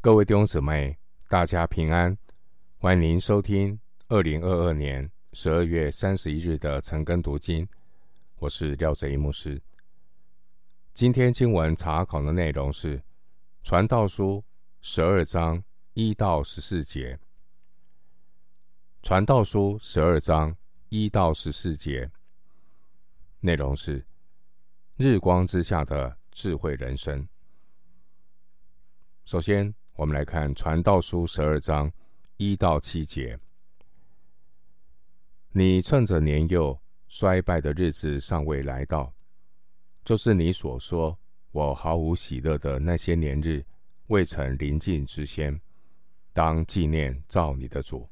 各位弟兄姊妹，大家平安！欢迎收听二零二二年十二月三十一日的晨更读经。我是廖哲一牧师。今天经文查考的内容是《传道书》十二章一到十四节。《传道书》十二章一到十四节内容是日光之下的智慧人生。首先，我们来看《传道书》十二章一到七节。你趁着年幼衰败的日子尚未来到，就是你所说我毫无喜乐的那些年日未曾临近之先，当纪念造你的主。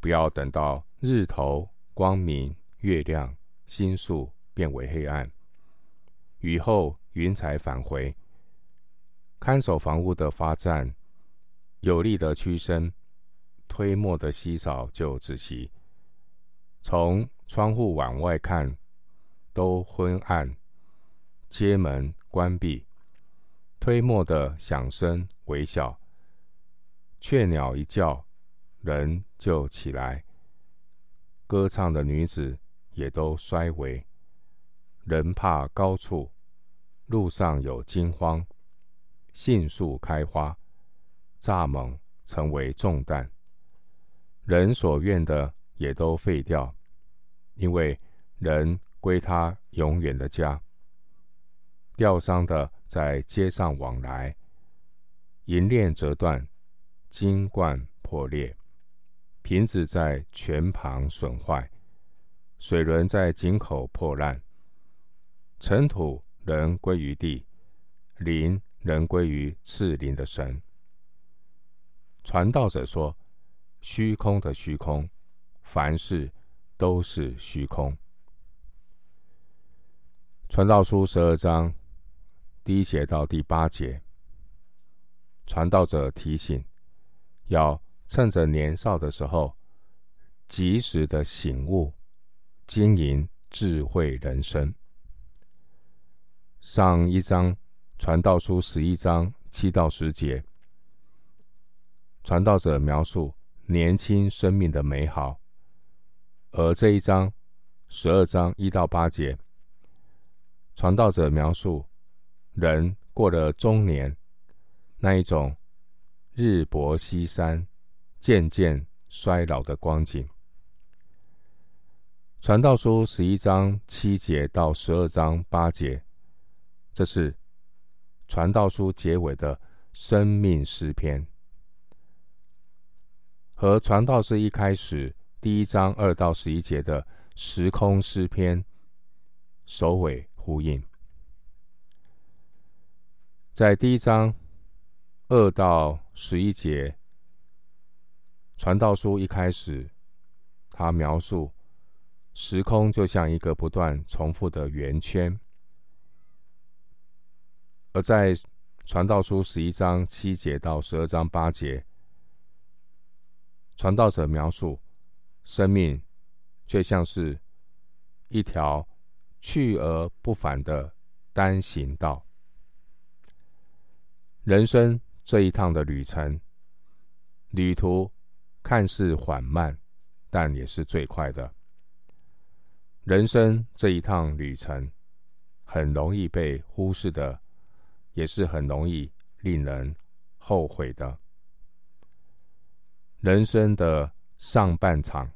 不要等到日头光明、月亮、星宿变为黑暗，雨后云彩返回。看守房屋的发颤，有力的屈伸，推磨的稀少就止息。从窗户往外看，都昏暗，街门关闭，推磨的响声微小。雀鸟一叫，人就起来。歌唱的女子也都衰微。人怕高处，路上有惊慌。杏树开花，蚱蜢成为重担，人所愿的也都废掉，因为人归他永远的家。吊丧的在街上往来，银链折断，金冠破裂，瓶子在泉旁损坏，水轮在井口破烂，尘土仍归于地，灵。人归于赐灵的神。传道者说：“虚空的虚空，凡事都是虚空。”传道书十二章第一节到第八节，传道者提醒，要趁着年少的时候，及时的醒悟，经营智慧人生。上一章。传道书十一章七到十节，传道者描述年轻生命的美好；而这一章十二章一到八节，传道者描述人过了中年那一种日薄西山、渐渐衰老的光景。传道书十一章七节到十二章八节，这是。传道书结尾的生命诗篇，和传道书一开始第一章二到十一节的时空诗篇首尾呼应。在第一章二到十一节，传道书一开始，他描述时空就像一个不断重复的圆圈。而在传道书十一章七节到十二章八节，传道者描述生命却像是一条去而不返的单行道。人生这一趟的旅程，旅途看似缓慢，但也是最快的。人生这一趟旅程，很容易被忽视的。也是很容易令人后悔的。人生的上半场，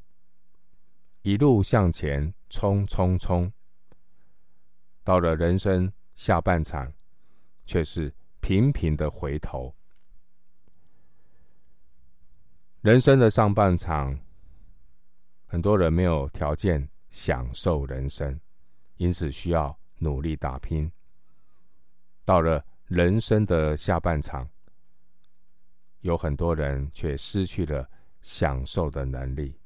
一路向前冲冲冲，到了人生下半场，却是频频的回头。人生的上半场，很多人没有条件享受人生，因此需要努力打拼。到了人生的下半场，有很多人却失去了享受的能力。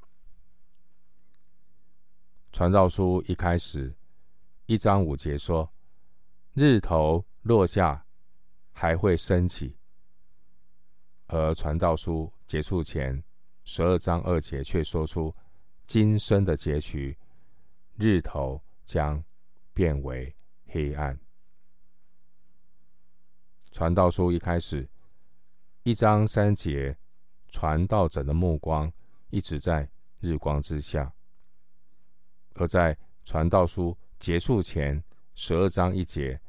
传道书一开始一章五节说：“日头落下还会升起。”而传道书结束前十二章二节却说出今生的结局：日头将变为黑暗。传道书一开始，一章三节，传道者的目光一直在日光之下；而在传道书结束前十二章一节，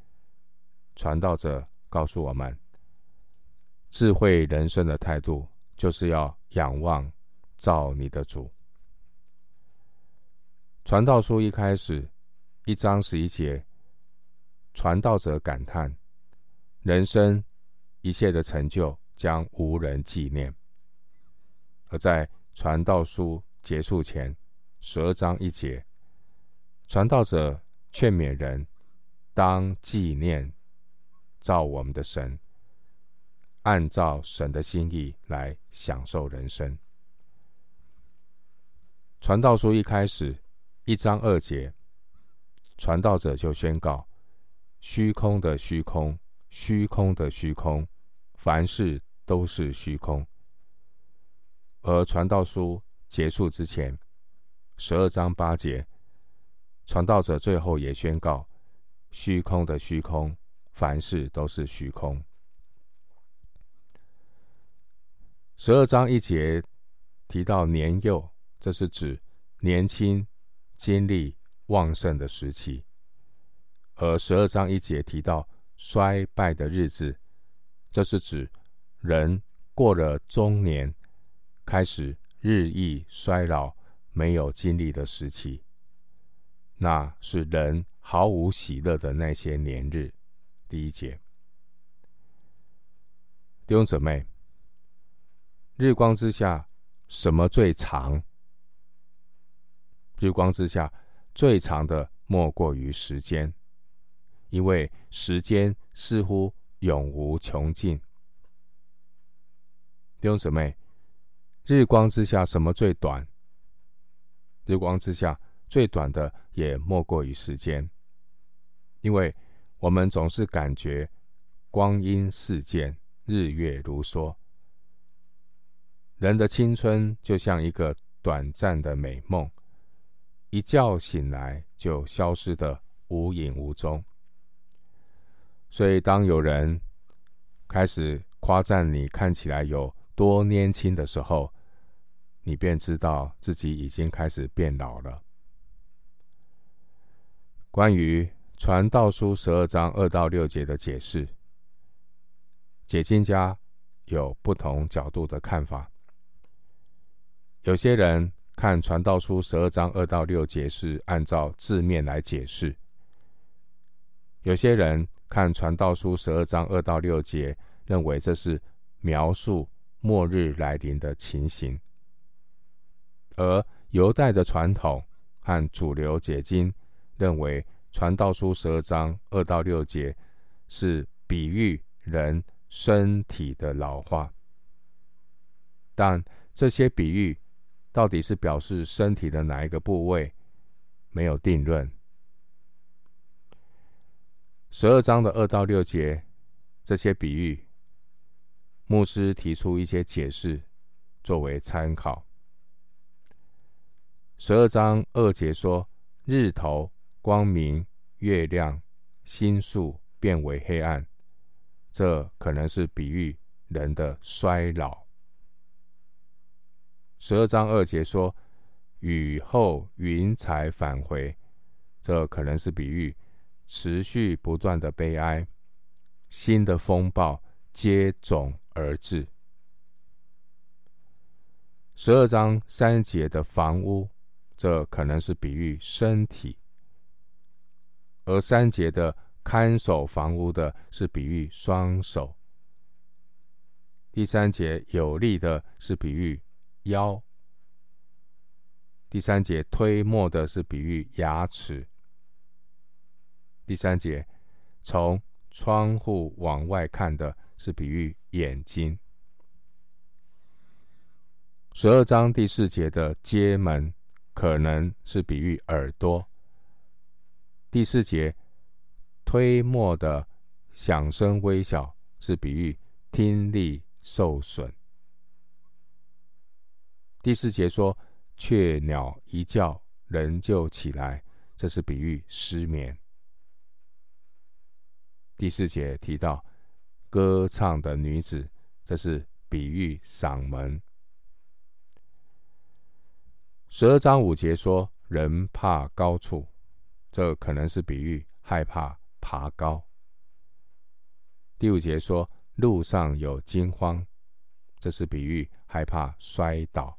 传道者告诉我们，智慧人生的态度就是要仰望造你的主。传道书一开始，一章十一节，传道者感叹：人生一切的成就将无人纪念。而在传道书结束前，十二章一节，传道者劝勉人当纪念造我们的神，按照神的心意来享受人生。传道书一开始。一章二节，传道者就宣告：虚空的虚空，虚空的虚空，凡事都是虚空。而传道书结束之前，十二章八节，传道者最后也宣告：虚空的虚空，凡事都是虚空。十二章一节提到年幼，这是指年轻。精力旺盛的时期，而十二章一节提到衰败的日子，这是指人过了中年，开始日益衰老、没有精力的时期。那是人毫无喜乐的那些年日。第一节，弟兄姊妹，日光之下，什么最长？日光之下，最长的莫过于时间，因为时间似乎永无穷尽。弟兄姊妹，日光之下什么最短？日光之下最短的也莫过于时间，因为我们总是感觉光阴似箭，日月如梭。人的青春就像一个短暂的美梦。一觉醒来就消失得无影无踪，所以当有人开始夸赞你看起来有多年轻的时候，你便知道自己已经开始变老了。关于传道书十二章二到六节的解释，解经家有不同角度的看法，有些人。看《传道书》十二章二到六节是按照字面来解释，有些人看《传道书》十二章二到六节，认为这是描述末日来临的情形，而犹太的传统和主流解经认为，《传道书》十二章二到六节是比喻人身体的老化，但这些比喻。到底是表示身体的哪一个部位，没有定论。十二章的二到六节，这些比喻，牧师提出一些解释作为参考。十二章二节说：“日头光明，月亮、星宿变为黑暗。”这可能是比喻人的衰老。十二章二节说：“雨后云彩返回。”这可能是比喻持续不断的悲哀，新的风暴接踵而至。十二章三节的房屋，这可能是比喻身体；而三节的看守房屋的，是比喻双手。第三节有力的，是比喻。腰。第三节推磨的是比喻牙齿。第三节从窗户往外看的是比喻眼睛。十二章第四节的街门可能是比喻耳朵。第四节推磨的响声微小是比喻听力受损。第四节说，雀鸟一叫，人就起来，这是比喻失眠。第四节提到歌唱的女子，这是比喻嗓门。十二章五节说，人怕高处，这可能是比喻害怕爬高。第五节说，路上有惊慌，这是比喻害怕摔倒。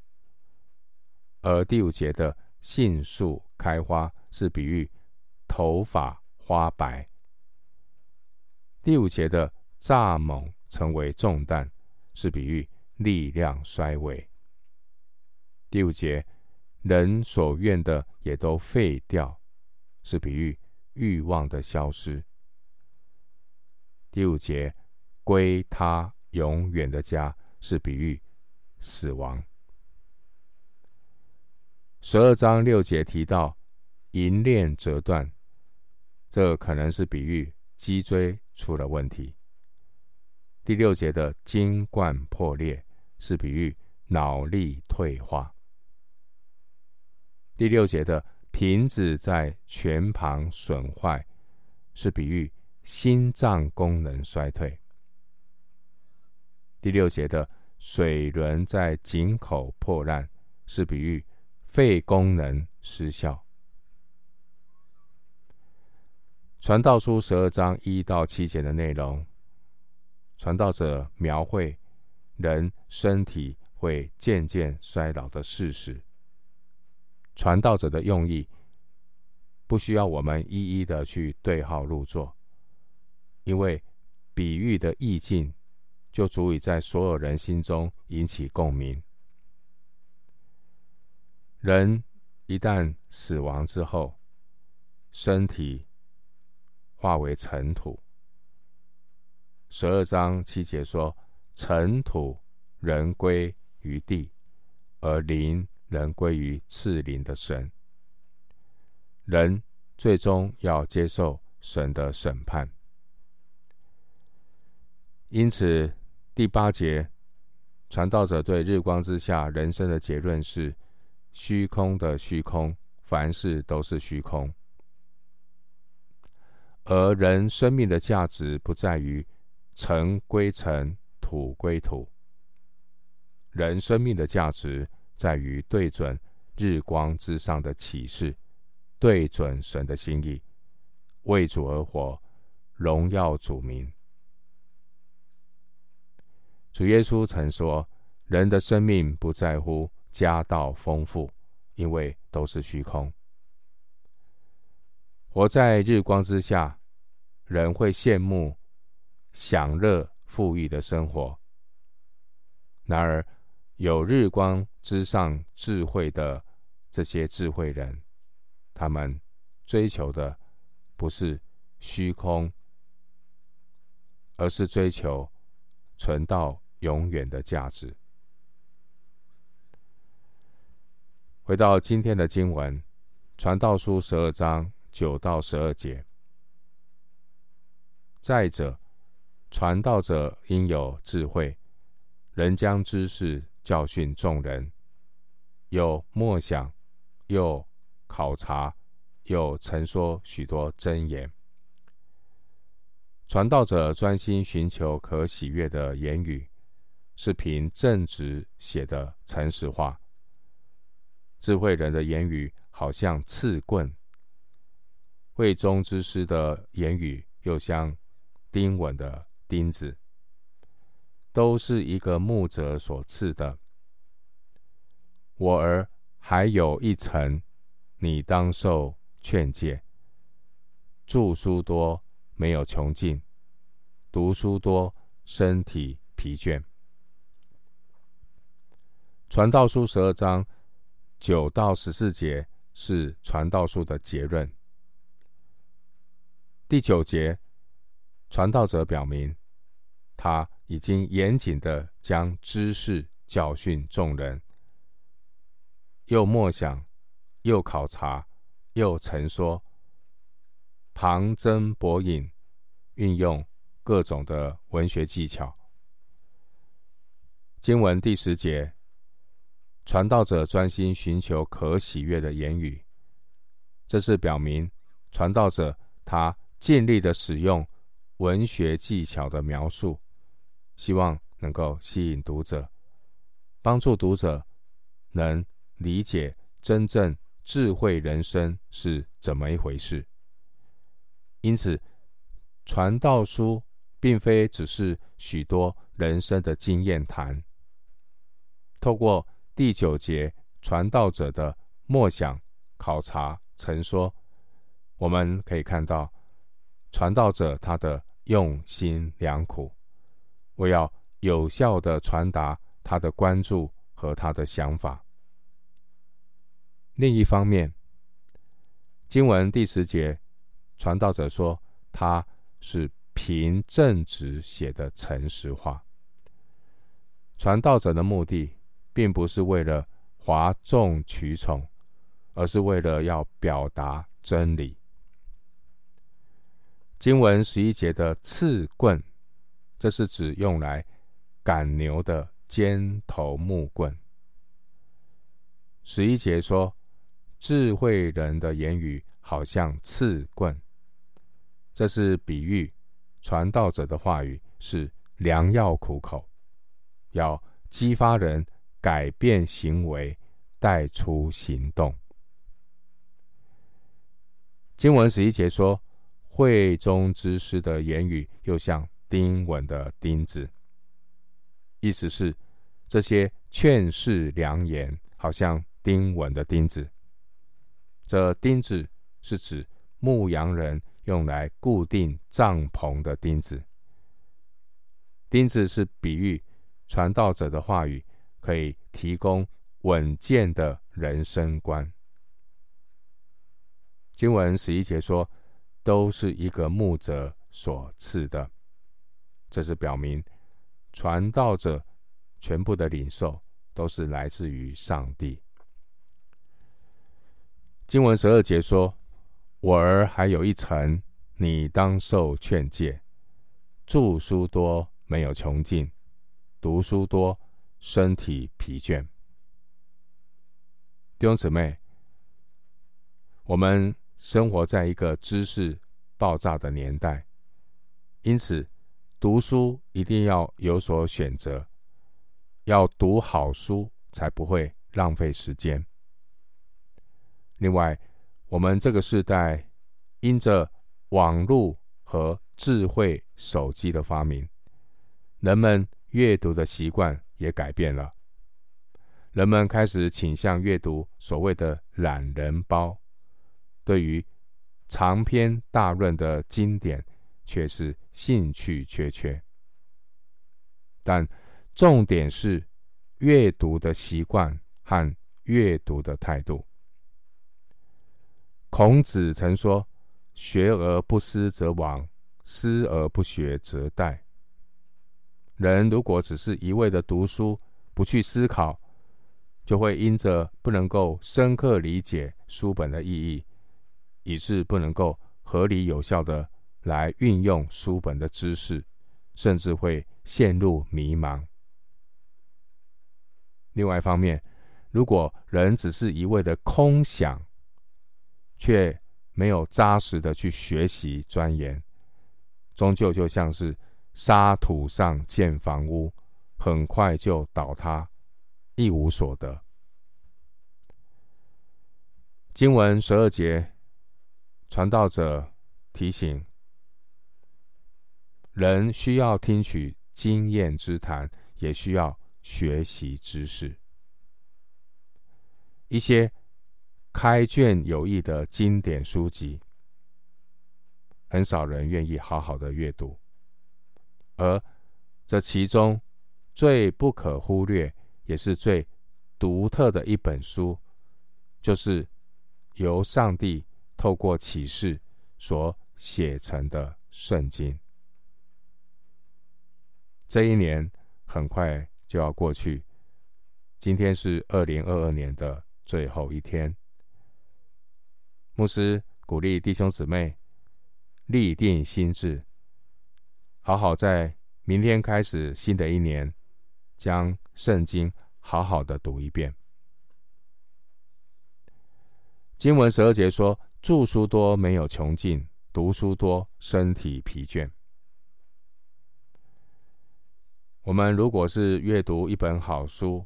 而第五节的杏树开花，是比喻头发花白。第五节的蚱蜢成为重担，是比喻力量衰微。第五节人所愿的也都废掉，是比喻欲望的消失。第五节归他永远的家，是比喻死亡。十二章六节提到银链折断，这可能是比喻脊椎出了问题。第六节的金冠破裂，是比喻脑力退化。第六节的瓶子在泉旁损坏，是比喻心脏功能衰退。第六节的水轮在井口破烂，是比喻。肺功能失效。传道书十二章一到七节的内容，传道者描绘人身体会渐渐衰老的事实。传道者的用意，不需要我们一一的去对号入座，因为比喻的意境就足以在所有人心中引起共鸣。人一旦死亡之后，身体化为尘土。十二章七节说：“尘土人归于地，而灵人归于赐灵的神。”人最终要接受神的审判。因此，第八节传道者对日光之下人生的结论是。虚空的虚空，凡事都是虚空。而人生命的价值不在于尘归尘，土归土。人生命的价值在于对准日光之上的启示，对准神的心意，为主而活，荣耀主名。主耶稣曾说：“人的生命不在乎。”家道丰富，因为都是虚空。活在日光之下，人会羡慕享乐富裕的生活。然而，有日光之上智慧的这些智慧人，他们追求的不是虚空，而是追求存到永远的价值。回到今天的经文，《传道书》十二章九到十二节。再者，传道者应有智慧，能将知识教训众人，又默想，又考察，又陈说许多真言。传道者专心寻求可喜悦的言语，是凭正直写的诚实话。智慧人的言语好像刺棍，慧中之师的言语又像钉稳的钉子，都是一个牧者所赐的。我儿，还有一层，你当受劝诫。著书多，没有穷尽；读书多，身体疲倦。传道书十二章。九到十四节是传道书的结论。第九节，传道者表明他已经严谨的将知识教训众人，又默想，又考察，又陈说，旁征博引，运用各种的文学技巧。经文第十节。传道者专心寻求可喜悦的言语，这是表明传道者他尽力的使用文学技巧的描述，希望能够吸引读者，帮助读者能理解真正智慧人生是怎么一回事。因此，传道书并非只是许多人生的经验谈。透过第九节传道者的默想、考察、陈说，我们可以看到传道者他的用心良苦，我要有效的传达他的关注和他的想法。另一方面，经文第十节，传道者说他是凭正直写的诚实话。传道者的目的，并不是为了哗众取宠，而是为了要表达真理。经文十一节的刺棍，这是指用来赶牛的尖头木棍。十一节说，智慧人的言语好像刺棍，这是比喻传道者的话语是良药苦口，要激发人改变行为，带出行动。经文十一节说。会中之师的言语又像钉稳的钉子，意思是这些劝世良言好像钉稳的钉子。这钉子是指牧羊人用来固定帐篷的钉子。钉子是比喻传道者的话语可以提供稳健的人生观。经文十一节说。都是一个牧者所赐的，这是表明传道者全部的领受都是来自于上帝。经文十二节说：“我儿还有一层，你当受劝诫。著书多没有穷尽，读书多身体疲倦。”弟兄姊妹，我们。生活在一个知识爆炸的年代，因此读书一定要有所选择，要读好书才不会浪费时间。另外，我们这个时代因着网络和智慧手机的发明，人们阅读的习惯也改变了，人们开始倾向阅读所谓的懒人包。对于长篇大论的经典，却是兴趣缺缺。但重点是阅读的习惯和阅读的态度。孔子曾说：“学而不思则罔，思而不学则殆。”人如果只是一味的读书，不去思考，就会因着不能够深刻理解书本的意义。以致不能够合理有效的来运用书本的知识，甚至会陷入迷茫。另外一方面，如果人只是一味的空想，却没有扎实的去学习钻研，终究就像是沙土上建房屋，很快就倒塌，一无所得。经文十二节。传道者提醒人需要听取经验之谈，也需要学习知识。一些开卷有益的经典书籍，很少人愿意好好的阅读。而这其中最不可忽略，也是最独特的一本书，就是由上帝。透过启示所写成的圣经，这一年很快就要过去。今天是二零二二年的最后一天。牧师鼓励弟兄姊妹立定心志，好好在明天开始新的一年，将圣经好好的读一遍。经文十二节说。著书多没有穷尽，读书多身体疲倦。我们如果是阅读一本好书，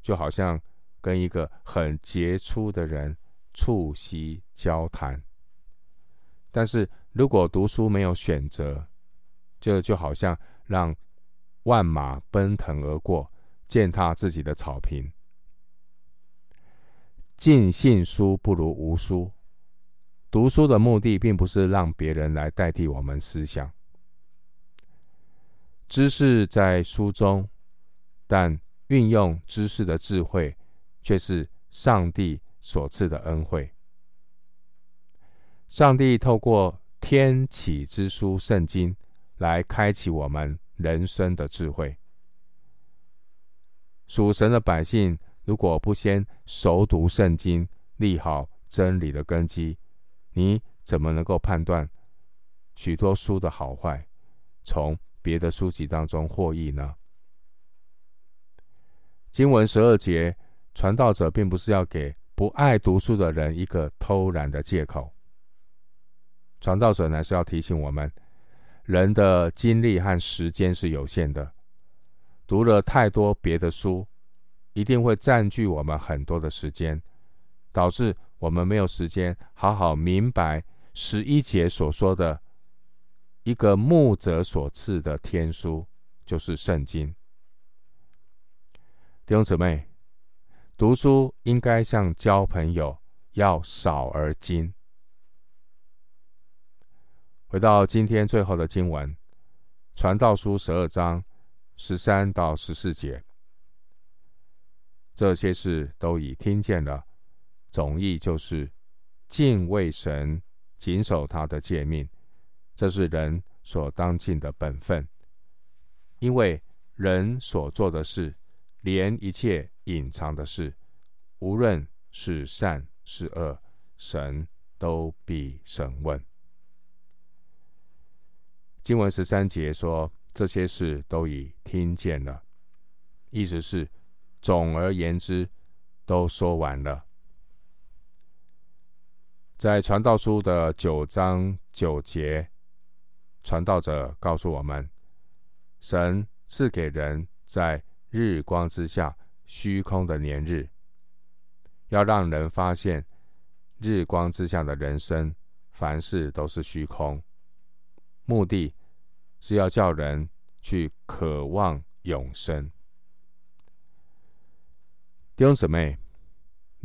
就好像跟一个很杰出的人促膝交谈；但是如果读书没有选择，就就好像让万马奔腾而过，践踏自己的草坪。尽信书不如无书。读书的目的，并不是让别人来代替我们思想。知识在书中，但运用知识的智慧，却是上帝所赐的恩惠。上帝透过天启之书《圣经》来开启我们人生的智慧。属神的百姓，如果不先熟读圣经，立好真理的根基，你怎么能够判断许多书的好坏？从别的书籍当中获益呢？经文十二节，传道者并不是要给不爱读书的人一个偷懒的借口。传道者乃是要提醒我们，人的精力和时间是有限的，读了太多别的书，一定会占据我们很多的时间，导致我们没有时间好好明白十一节所说的。一个牧者所赐的天书，就是圣经。弟兄姊妹，读书应该像交朋友，要少而精。回到今天最后的经文，《传道书》十二章十三到十四节，这些事都已听见了，总意就是敬畏神，谨守他的诫命。这是人所当尽的本分，因为人所做的事，连一切隐藏的事，无论是善是恶，神都必审问。经文十三节说，这些事都已听见了，意思是，总而言之，都说完了。在传道书的九章九节。传道者告诉我们，神赐给人在日光之下虚空的年日，要让人发现日光之下的人生，凡事都是虚空。目的是要叫人去渴望永生。弟兄姊妹，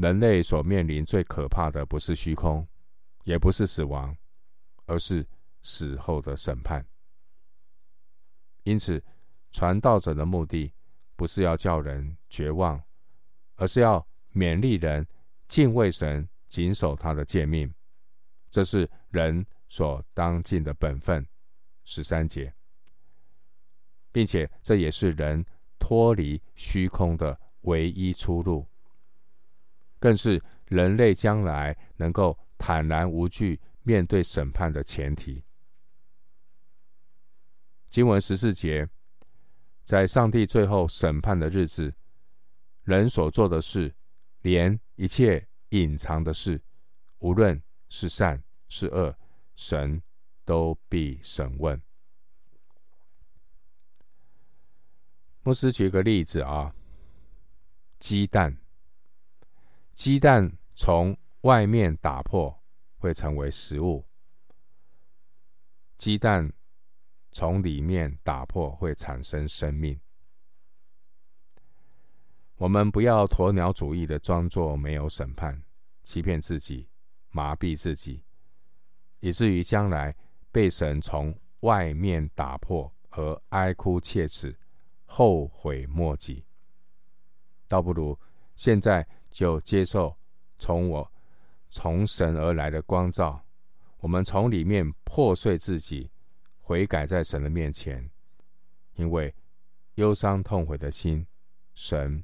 人类所面临最可怕的不是虚空，也不是死亡，而是。死后的审判，因此，传道者的目的不是要叫人绝望，而是要勉励人敬畏神，谨守他的诫命。这是人所当尽的本分。十三节，并且这也是人脱离虚空的唯一出路，更是人类将来能够坦然无惧面对审判的前提。经文十四节，在上帝最后审判的日子，人所做的事，连一切隐藏的事，无论是善是恶，神都必审问。牧师举个例子啊，鸡蛋，鸡蛋从外面打破会成为食物，鸡蛋。从里面打破会产生生命。我们不要鸵鸟主义的装作没有审判，欺骗自己，麻痹自己，以至于将来被神从外面打破而哀哭切齿、后悔莫及。倒不如现在就接受从我从神而来的光照，我们从里面破碎自己。悔改在神的面前，因为忧伤痛悔的心，神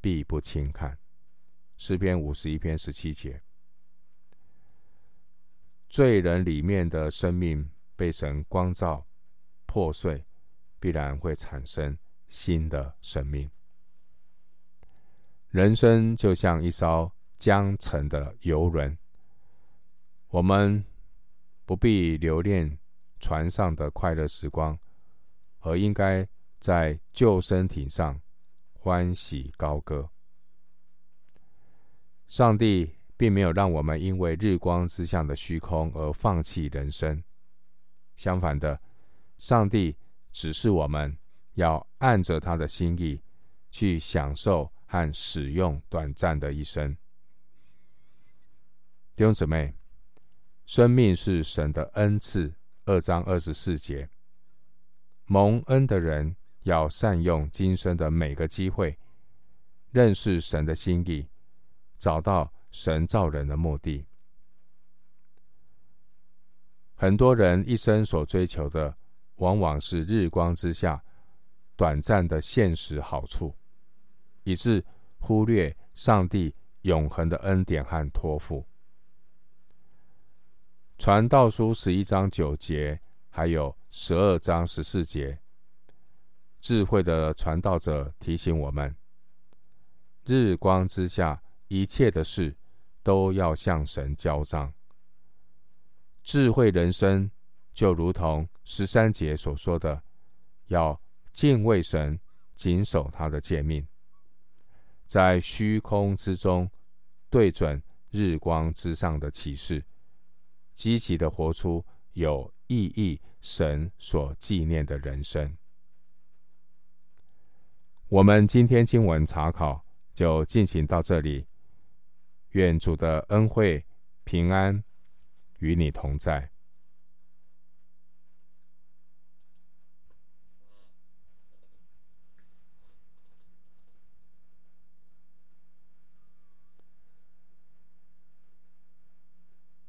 必不轻看。诗篇五十一篇十七节，罪人里面的生命被神光照破碎，必然会产生新的生命。人生就像一艘江城的游轮，我们不必留恋。船上的快乐时光，而应该在救生艇上欢喜高歌。上帝并没有让我们因为日光之下的虚空而放弃人生，相反的，上帝指示我们要按着他的心意去享受和使用短暂的一生。弟兄姊妹，生命是神的恩赐。二章二十四节，蒙恩的人要善用今生的每个机会，认识神的心意，找到神造人的目的。很多人一生所追求的，往往是日光之下短暂的现实好处，以致忽略上帝永恒的恩典和托付。传道书十一章九节，还有十二章十四节，智慧的传道者提醒我们：日光之下一切的事，都要向神交账。智慧人生就如同十三节所说的，要敬畏神，谨守他的诫命，在虚空之中对准日光之上的启示。积极的活出有意义、神所纪念的人生。我们今天经文查考就进行到这里。愿主的恩惠、平安与你同在。